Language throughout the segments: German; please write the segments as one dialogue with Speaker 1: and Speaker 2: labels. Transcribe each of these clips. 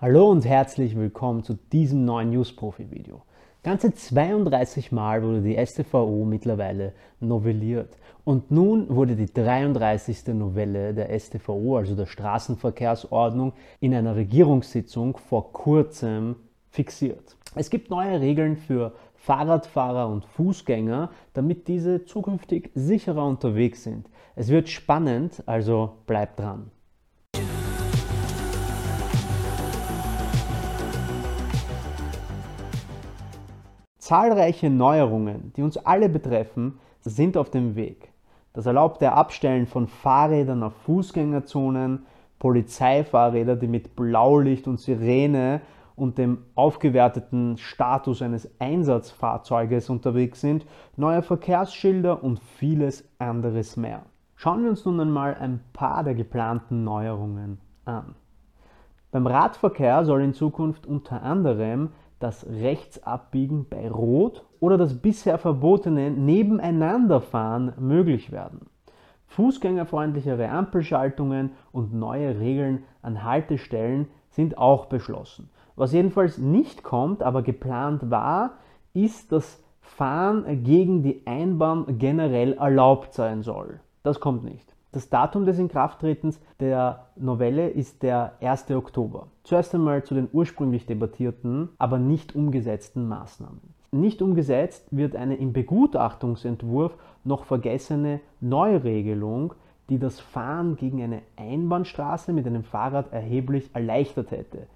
Speaker 1: Hallo und herzlich willkommen zu diesem neuen News-Profi-Video. Ganze 32 Mal wurde die StVO mittlerweile novelliert und nun wurde die 33. Novelle der StVO, also der Straßenverkehrsordnung, in einer Regierungssitzung vor kurzem fixiert. Es gibt neue Regeln für Fahrradfahrer und Fußgänger, damit diese zukünftig sicherer unterwegs sind. Es wird spannend, also bleibt dran. Zahlreiche Neuerungen, die uns alle betreffen, sind auf dem Weg. Das erlaubte Abstellen von Fahrrädern auf Fußgängerzonen, Polizeifahrräder, die mit Blaulicht und Sirene und dem aufgewerteten Status eines Einsatzfahrzeuges unterwegs sind, neue Verkehrsschilder und vieles anderes mehr. Schauen wir uns nun einmal ein paar der geplanten Neuerungen an. Beim Radverkehr soll in Zukunft unter anderem das Rechtsabbiegen bei Rot oder das bisher verbotene Nebeneinanderfahren möglich werden. Fußgängerfreundlichere Ampelschaltungen und neue Regeln an Haltestellen sind auch beschlossen. Was jedenfalls nicht kommt, aber geplant war, ist, dass Fahren gegen die Einbahn generell erlaubt sein soll. Das kommt nicht. Das Datum des Inkrafttretens der Novelle ist der 1. Oktober. Zuerst einmal zu den ursprünglich debattierten, aber nicht umgesetzten Maßnahmen. Nicht umgesetzt wird eine im Begutachtungsentwurf noch vergessene Neuregelung, die das Fahren gegen eine Einbahnstraße mit einem Fahrrad erheblich erleichtert hätte.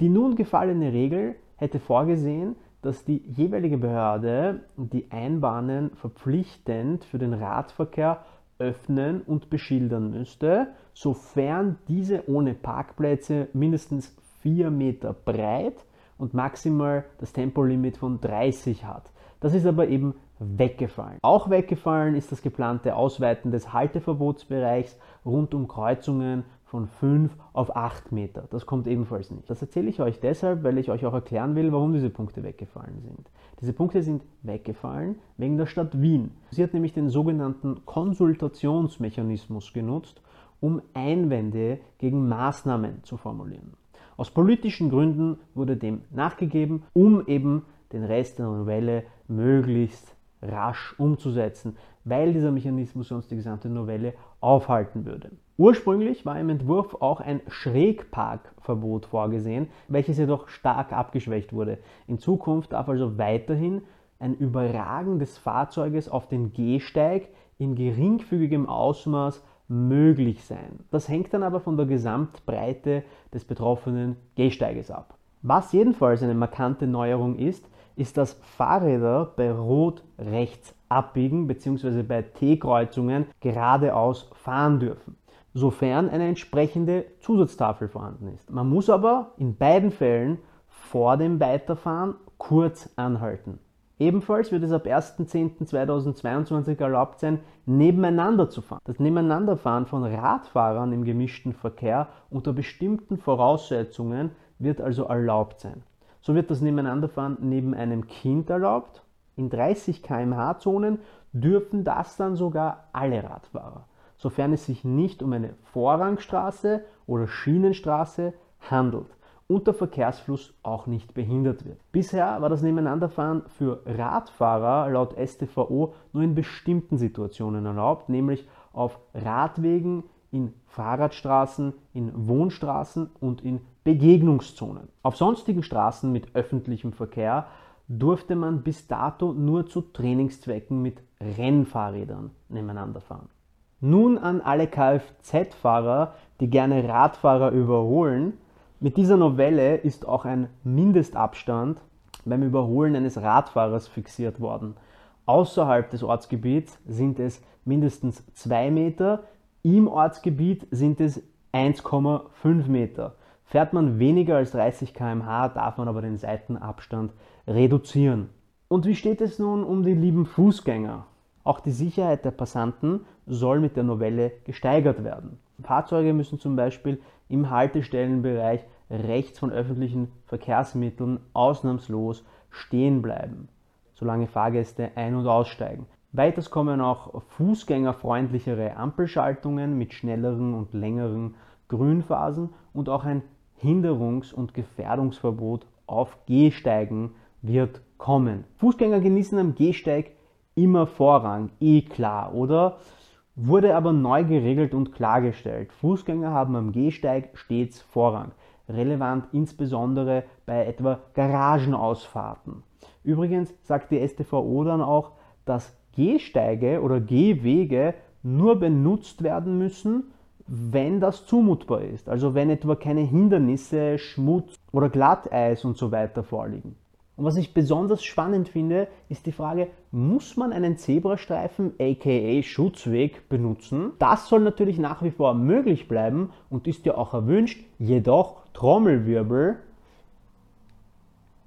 Speaker 1: Die nun gefallene Regel hätte vorgesehen, dass die jeweilige Behörde die Einbahnen verpflichtend für den Radverkehr öffnen und beschildern müsste, sofern diese ohne Parkplätze mindestens 4 Meter breit und maximal das Tempolimit von 30 hat. Das ist aber eben weggefallen. Auch weggefallen ist das geplante Ausweiten des Halteverbotsbereichs rund um Kreuzungen von 5 auf 8 Meter. Das kommt ebenfalls nicht. Das erzähle ich euch deshalb, weil ich euch auch erklären will, warum diese Punkte weggefallen sind. Diese Punkte sind weggefallen wegen der Stadt Wien. Sie hat nämlich den sogenannten Konsultationsmechanismus genutzt, um Einwände gegen Maßnahmen zu formulieren. Aus politischen Gründen wurde dem nachgegeben, um eben den Rest der Novelle möglichst rasch umzusetzen, weil dieser Mechanismus sonst die gesamte Novelle aufhalten würde. Ursprünglich war im Entwurf auch ein Schrägparkverbot vorgesehen, welches jedoch stark abgeschwächt wurde. In Zukunft darf also weiterhin ein Überragen des Fahrzeuges auf den Gehsteig in geringfügigem Ausmaß möglich sein. Das hängt dann aber von der Gesamtbreite des betroffenen Gehsteiges ab. Was jedenfalls eine markante Neuerung ist, ist, dass Fahrräder bei Rot rechts abbiegen bzw. bei T-Kreuzungen geradeaus fahren dürfen, sofern eine entsprechende Zusatztafel vorhanden ist. Man muss aber in beiden Fällen vor dem Weiterfahren kurz anhalten. Ebenfalls wird es ab 1.10.2022 erlaubt sein, nebeneinander zu fahren. Das Nebeneinanderfahren von Radfahrern im gemischten Verkehr unter bestimmten Voraussetzungen wird also erlaubt sein. So wird das Nebeneinanderfahren neben einem Kind erlaubt. In 30 km/h Zonen dürfen das dann sogar alle Radfahrer, sofern es sich nicht um eine Vorrangstraße oder Schienenstraße handelt und der Verkehrsfluss auch nicht behindert wird. Bisher war das Nebeneinanderfahren für Radfahrer laut StVO nur in bestimmten Situationen erlaubt, nämlich auf Radwegen, in Fahrradstraßen, in Wohnstraßen und in Begegnungszonen. Auf sonstigen Straßen mit öffentlichem Verkehr durfte man bis dato nur zu Trainingszwecken mit Rennfahrrädern nebeneinander fahren. Nun an alle Kfz-Fahrer, die gerne Radfahrer überholen. Mit dieser Novelle ist auch ein Mindestabstand beim Überholen eines Radfahrers fixiert worden. Außerhalb des Ortsgebiets sind es mindestens 2 Meter, im Ortsgebiet sind es 1,5 Meter. Fährt man weniger als 30 km/h, darf man aber den Seitenabstand reduzieren. Und wie steht es nun um die lieben Fußgänger? Auch die Sicherheit der Passanten soll mit der Novelle gesteigert werden. Fahrzeuge müssen zum Beispiel im Haltestellenbereich rechts von öffentlichen Verkehrsmitteln ausnahmslos stehen bleiben, solange Fahrgäste ein- und aussteigen. Weiters kommen auch fußgängerfreundlichere Ampelschaltungen mit schnelleren und längeren Grünphasen und auch ein Hinderungs- und Gefährdungsverbot auf Gehsteigen wird kommen. Fußgänger genießen am Gehsteig immer Vorrang, eh klar, oder? Wurde aber neu geregelt und klargestellt. Fußgänger haben am Gehsteig stets Vorrang. Relevant insbesondere bei etwa Garagenausfahrten. Übrigens sagt die STVO dann auch, dass Gehsteige oder Gehwege nur benutzt werden müssen, wenn das zumutbar ist. Also wenn etwa keine Hindernisse, Schmutz oder Glatteis und so weiter vorliegen. Und was ich besonders spannend finde, ist die Frage, muss man einen Zebrastreifen aka Schutzweg benutzen? Das soll natürlich nach wie vor möglich bleiben und ist ja auch erwünscht, jedoch Trommelwirbel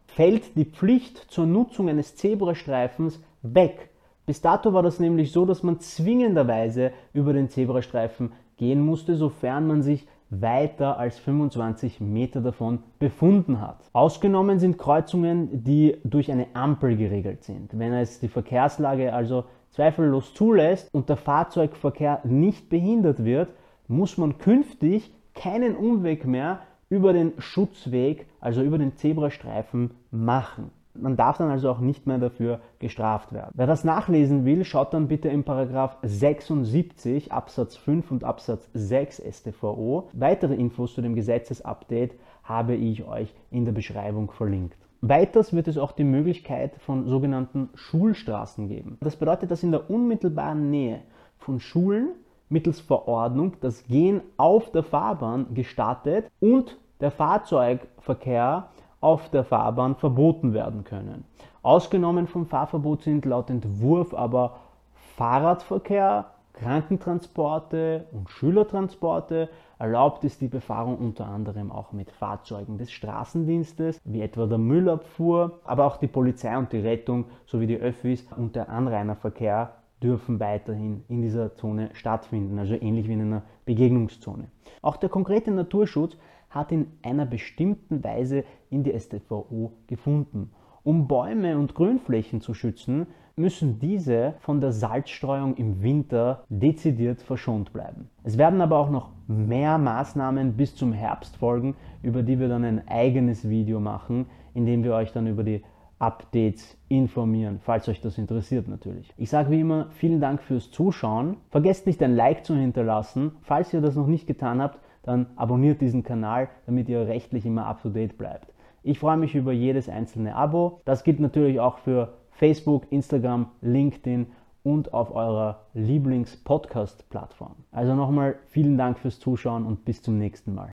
Speaker 1: fällt die Pflicht zur Nutzung eines Zebrastreifens weg. Bis dato war das nämlich so, dass man zwingenderweise über den Zebrastreifen gehen musste, sofern man sich weiter als 25 Meter davon befunden hat. Ausgenommen sind Kreuzungen, die durch eine Ampel geregelt sind. Wenn es die Verkehrslage also zweifellos zulässt und der Fahrzeugverkehr nicht behindert wird, muss man künftig keinen Umweg mehr über den Schutzweg, also über den Zebrastreifen machen. Man darf dann also auch nicht mehr dafür gestraft werden. Wer das nachlesen will, schaut dann bitte in Paragraph 76 Absatz 5 und Absatz 6 StVO. Weitere Infos zu dem Gesetzesupdate habe ich euch in der Beschreibung verlinkt. Weiters wird es auch die Möglichkeit von sogenannten Schulstraßen geben. Das bedeutet, dass in der unmittelbaren Nähe von Schulen mittels Verordnung das Gehen auf der Fahrbahn gestattet und der Fahrzeugverkehr auf der Fahrbahn verboten werden können. Ausgenommen vom Fahrverbot sind laut Entwurf aber Fahrradverkehr, Krankentransporte und Schülertransporte. Erlaubt ist die Befahrung unter anderem auch mit Fahrzeugen des Straßendienstes, wie etwa der Müllabfuhr, aber auch die Polizei und die Rettung sowie die Öffis und der Anrainerverkehr dürfen weiterhin in dieser Zone stattfinden, also ähnlich wie in einer Begegnungszone. Auch der konkrete Naturschutz hat in einer bestimmten Weise in die StVO gefunden. Um Bäume und Grünflächen zu schützen, müssen diese von der Salzstreuung im Winter dezidiert verschont bleiben. Es werden aber auch noch mehr Maßnahmen bis zum Herbst folgen, über die wir dann ein eigenes Video machen, in dem wir euch dann über die Updates informieren, falls euch das interessiert natürlich. Ich sage wie immer vielen Dank fürs Zuschauen. Vergesst nicht ein Like zu hinterlassen. Falls ihr das noch nicht getan habt, dann abonniert diesen Kanal, damit ihr rechtlich immer up to date bleibt. Ich freue mich über jedes einzelne Abo. Das gilt natürlich auch für Facebook, Instagram, LinkedIn und auf eurer Lieblings-Podcast-Plattform. Also nochmal vielen Dank fürs Zuschauen und bis zum nächsten Mal.